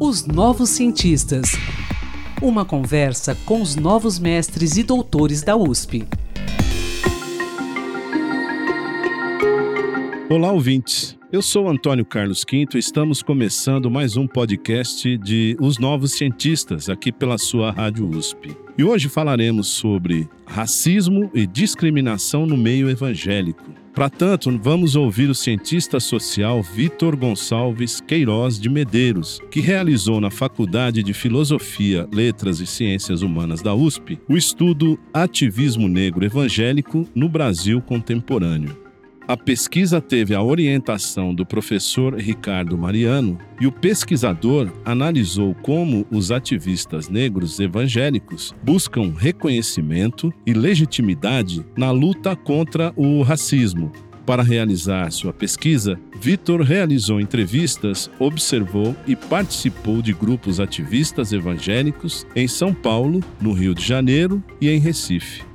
Os Novos Cientistas. Uma conversa com os novos mestres e doutores da USP. Olá, ouvintes. Eu sou Antônio Carlos Quinto e estamos começando mais um podcast de Os Novos Cientistas, aqui pela sua Rádio USP. E hoje falaremos sobre racismo e discriminação no meio evangélico. Para tanto, vamos ouvir o cientista social Vitor Gonçalves Queiroz de Medeiros, que realizou na Faculdade de Filosofia, Letras e Ciências Humanas da USP o estudo Ativismo Negro Evangélico no Brasil Contemporâneo. A pesquisa teve a orientação do professor Ricardo Mariano e o pesquisador analisou como os ativistas negros evangélicos buscam reconhecimento e legitimidade na luta contra o racismo. Para realizar sua pesquisa, Vitor realizou entrevistas, observou e participou de grupos ativistas evangélicos em São Paulo, no Rio de Janeiro e em Recife.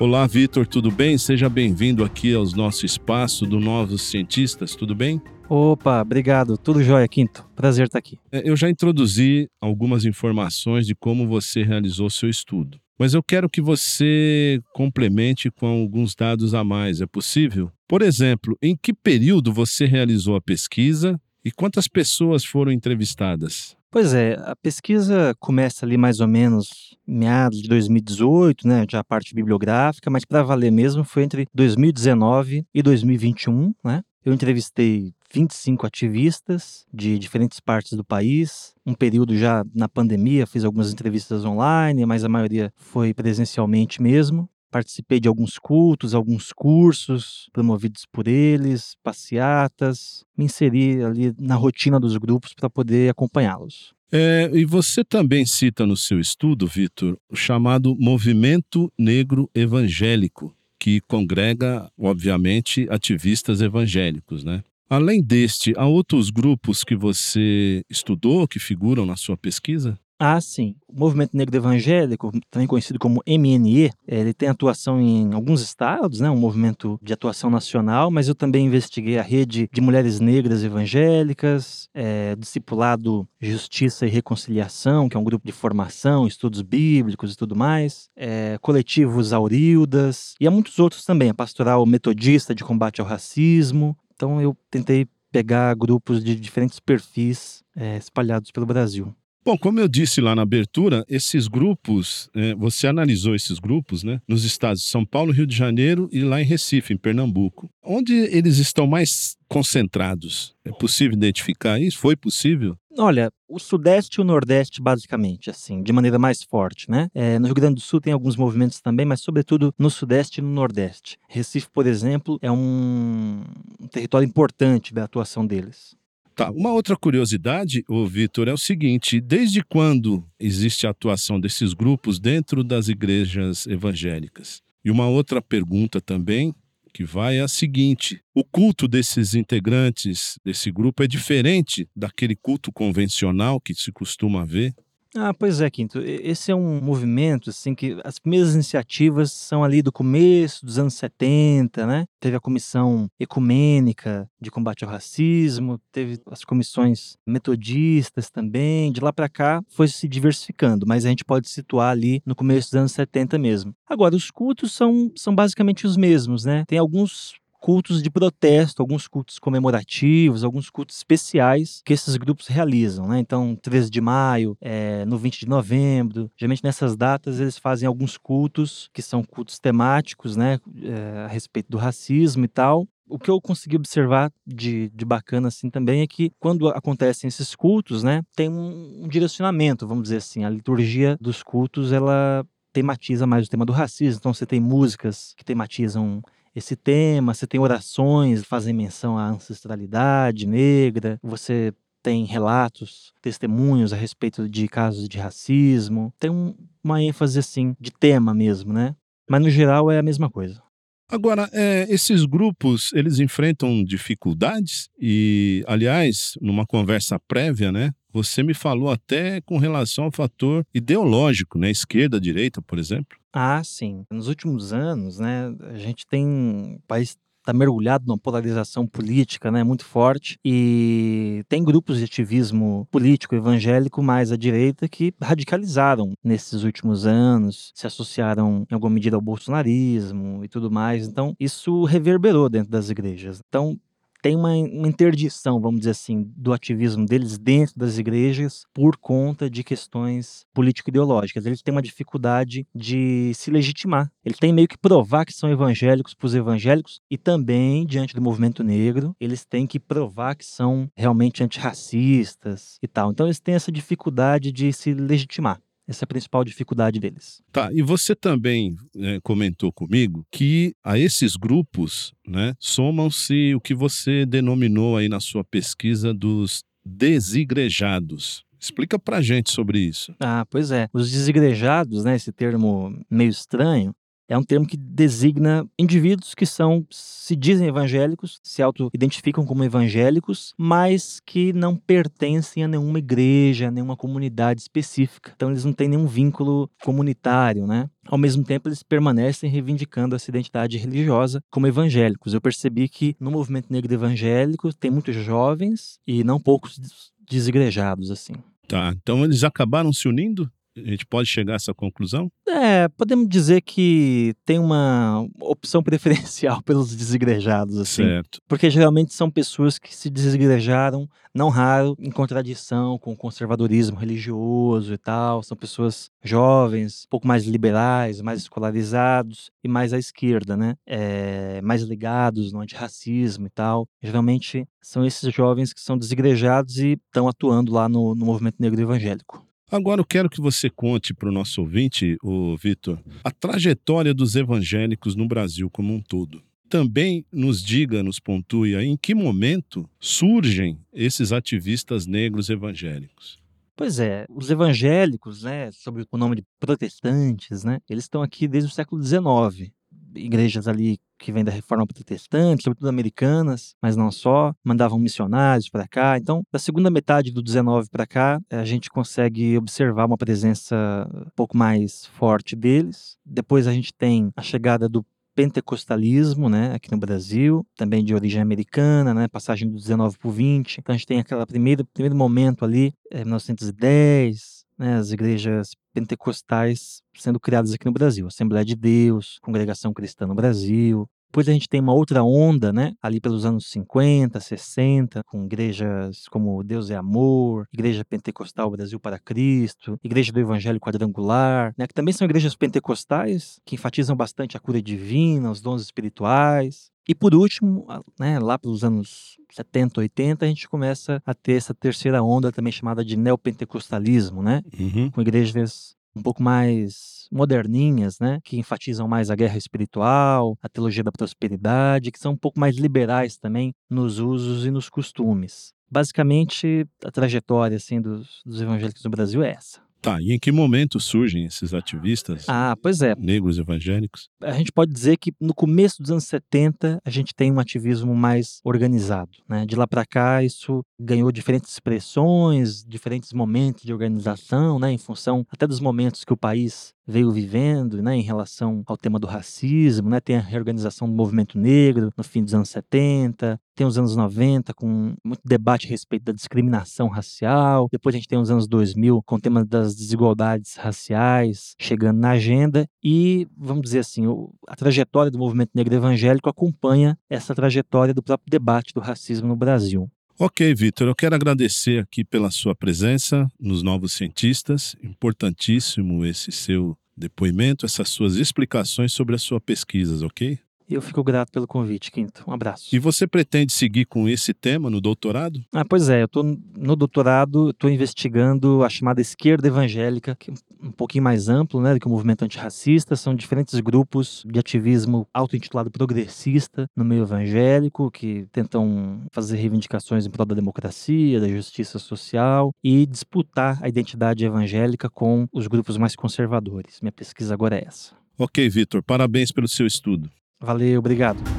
Olá, Vitor, tudo bem? Seja bem-vindo aqui ao nosso espaço do Novos Cientistas, tudo bem? Opa, obrigado. Tudo jóia, Quinto. Prazer estar aqui. É, eu já introduzi algumas informações de como você realizou seu estudo, mas eu quero que você complemente com alguns dados a mais. É possível? Por exemplo, em que período você realizou a pesquisa e quantas pessoas foram entrevistadas? Pois é, a pesquisa começa ali mais ou menos meados de 2018, né, já a parte bibliográfica, mas para valer mesmo foi entre 2019 e 2021, né? Eu entrevistei 25 ativistas de diferentes partes do país. Um período já na pandemia, fiz algumas entrevistas online, mas a maioria foi presencialmente mesmo. Participei de alguns cultos, alguns cursos promovidos por eles, passeatas, me inseri ali na rotina dos grupos para poder acompanhá-los. É, e você também cita no seu estudo, Vitor, o chamado Movimento Negro Evangélico, que congrega, obviamente, ativistas evangélicos, né? Além deste, há outros grupos que você estudou que figuram na sua pesquisa? Ah, sim. O Movimento Negro Evangélico, também conhecido como MNE, ele tem atuação em alguns estados, né? um movimento de atuação nacional, mas eu também investiguei a rede de mulheres negras evangélicas, é, discipulado Justiça e Reconciliação, que é um grupo de formação, estudos bíblicos e tudo mais, é, coletivos Aurildas, e há muitos outros também, a Pastoral Metodista de Combate ao Racismo. Então eu tentei pegar grupos de diferentes perfis é, espalhados pelo Brasil. Bom, como eu disse lá na abertura, esses grupos, é, você analisou esses grupos, né, nos estados de São Paulo, Rio de Janeiro e lá em Recife, em Pernambuco. Onde eles estão mais concentrados? É possível identificar isso? Foi possível? Olha, o Sudeste e o Nordeste, basicamente, assim, de maneira mais forte, né? É, no Rio Grande do Sul tem alguns movimentos também, mas sobretudo no Sudeste e no Nordeste. Recife, por exemplo, é um, um território importante da atuação deles. Tá. Uma outra curiosidade, o Vitor, é o seguinte: desde quando existe a atuação desses grupos dentro das igrejas evangélicas? E uma outra pergunta também que vai é a seguinte: o culto desses integrantes desse grupo é diferente daquele culto convencional que se costuma ver? Ah, pois é, Quinto. Esse é um movimento, assim, que as primeiras iniciativas são ali do começo dos anos 70, né? Teve a Comissão Ecumênica de Combate ao Racismo, teve as comissões metodistas também. De lá para cá foi se diversificando, mas a gente pode situar ali no começo dos anos 70 mesmo. Agora, os cultos são, são basicamente os mesmos, né? Tem alguns cultos de protesto, alguns cultos comemorativos, alguns cultos especiais que esses grupos realizam, né? Então, 13 de maio, é, no 20 de novembro, geralmente nessas datas eles fazem alguns cultos que são cultos temáticos, né? É, a respeito do racismo e tal. O que eu consegui observar de, de bacana assim também é que quando acontecem esses cultos, né, tem um, um direcionamento, vamos dizer assim, a liturgia dos cultos ela tematiza mais o tema do racismo. Então você tem músicas que tematizam esse tema, você tem orações que fazem menção à ancestralidade negra, você tem relatos, testemunhos a respeito de casos de racismo. Tem um, uma ênfase assim de tema mesmo, né? Mas no geral é a mesma coisa. Agora, é, esses grupos, eles enfrentam dificuldades e, aliás, numa conversa prévia, né, você me falou até com relação ao fator ideológico, né, esquerda, direita, por exemplo. Ah, sim. Nos últimos anos, né, a gente tem, o país está mergulhado numa polarização política né, muito forte e tem grupos de ativismo político evangélico mais à direita que radicalizaram nesses últimos anos, se associaram em alguma medida ao bolsonarismo e tudo mais. Então, isso reverberou dentro das igrejas. Então, tem uma, interdição, vamos dizer assim, do ativismo deles dentro das igrejas por conta de questões político-ideológicas. Eles têm uma dificuldade de se legitimar. Eles têm meio que provar que são evangélicos para os evangélicos e também, diante do movimento negro, eles têm que provar que são realmente antirracistas e tal. Então, eles têm essa dificuldade de se legitimar. Essa é a principal dificuldade deles. Tá, e você também é, comentou comigo que a esses grupos né, somam-se o que você denominou aí na sua pesquisa dos desigrejados. Explica pra gente sobre isso. Ah, pois é. Os desigrejados, né, esse termo meio estranho, é um termo que designa indivíduos que são, se dizem evangélicos, se auto-identificam como evangélicos, mas que não pertencem a nenhuma igreja, a nenhuma comunidade específica. Então eles não têm nenhum vínculo comunitário, né? Ao mesmo tempo, eles permanecem reivindicando essa identidade religiosa como evangélicos. Eu percebi que no movimento negro evangélico tem muitos jovens e não poucos desigrejados, assim. Tá, então eles acabaram se unindo? A gente pode chegar a essa conclusão? É, podemos dizer que tem uma opção preferencial pelos desigrejados, assim. Certo. Porque geralmente são pessoas que se desigrejaram, não raro, em contradição com o conservadorismo religioso e tal. São pessoas jovens, um pouco mais liberais, mais escolarizados e mais à esquerda, né? É, mais ligados no antirracismo e tal. Geralmente são esses jovens que são desigrejados e estão atuando lá no, no movimento negro evangélico. Agora eu quero que você conte para o nosso ouvinte, o Vitor, a trajetória dos evangélicos no Brasil como um todo. Também nos diga, nos pontue em que momento surgem esses ativistas negros evangélicos. Pois é, os evangélicos, né, sob o nome de protestantes, né, eles estão aqui desde o século XIX igrejas ali que vêm da reforma protestante, sobretudo americanas, mas não só, mandavam missionários para cá. Então, da segunda metade do 19 para cá, a gente consegue observar uma presença um pouco mais forte deles. Depois a gente tem a chegada do pentecostalismo, né, aqui no Brasil, também de origem americana, né, passagem do 19 para o 20. Então a gente tem aquele primeiro, momento ali, é, 1910, né, as igrejas pentecostais sendo criadas aqui no Brasil, Assembleia de Deus, Congregação Cristã no Brasil. Depois a gente tem uma outra onda, né, ali pelos anos 50, 60, com igrejas como Deus é Amor, Igreja Pentecostal Brasil para Cristo, Igreja do Evangelho Quadrangular, né, que também são igrejas pentecostais que enfatizam bastante a cura divina, os dons espirituais. E por último, né, lá pelos anos 70, 80, a gente começa a ter essa terceira onda também chamada de neopentecostalismo, né? Uhum. Com igrejas um pouco mais moderninhas, né, que enfatizam mais a guerra espiritual, a teologia da prosperidade, que são um pouco mais liberais também nos usos e nos costumes. Basicamente, a trajetória assim dos, dos evangélicos no Brasil é essa. Tá, e em que momento surgem esses ativistas ah, pois é. negros evangélicos? A gente pode dizer que no começo dos anos 70 a gente tem um ativismo mais organizado. Né? De lá para cá, isso ganhou diferentes expressões, diferentes momentos de organização, né? em função até dos momentos que o país veio vivendo né, em relação ao tema do racismo, né? Tem a reorganização do movimento negro no fim dos anos 70, tem os anos 90 com muito debate a respeito da discriminação racial, depois a gente tem os anos 2000 com o tema das desigualdades raciais chegando na agenda e, vamos dizer assim, a trajetória do movimento negro evangélico acompanha essa trajetória do próprio debate do racismo no Brasil. Ok, Vitor, eu quero agradecer aqui pela sua presença nos Novos Cientistas. Importantíssimo esse seu depoimento, essas suas explicações sobre as suas pesquisas, ok? Eu fico grato pelo convite, Quinto. Um abraço. E você pretende seguir com esse tema no doutorado? Ah, pois é, eu estou no doutorado, estou investigando a chamada esquerda evangélica, que é um pouquinho mais amplo, né, do que o movimento antirracista. São diferentes grupos de ativismo auto-intitulado progressista no meio evangélico, que tentam fazer reivindicações em prol da democracia, da justiça social e disputar a identidade evangélica com os grupos mais conservadores. Minha pesquisa agora é essa. Ok, Vitor, parabéns pelo seu estudo. Valeu, obrigado.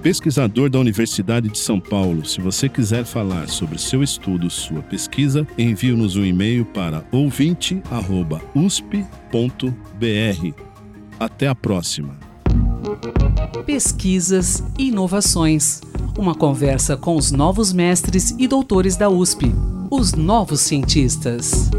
pesquisador da Universidade de São Paulo. Se você quiser falar sobre seu estudo, sua pesquisa, envie-nos um e-mail para ouvinte@usp.br. Até a próxima. Pesquisas e inovações. Uma conversa com os novos mestres e doutores da USP, os novos cientistas.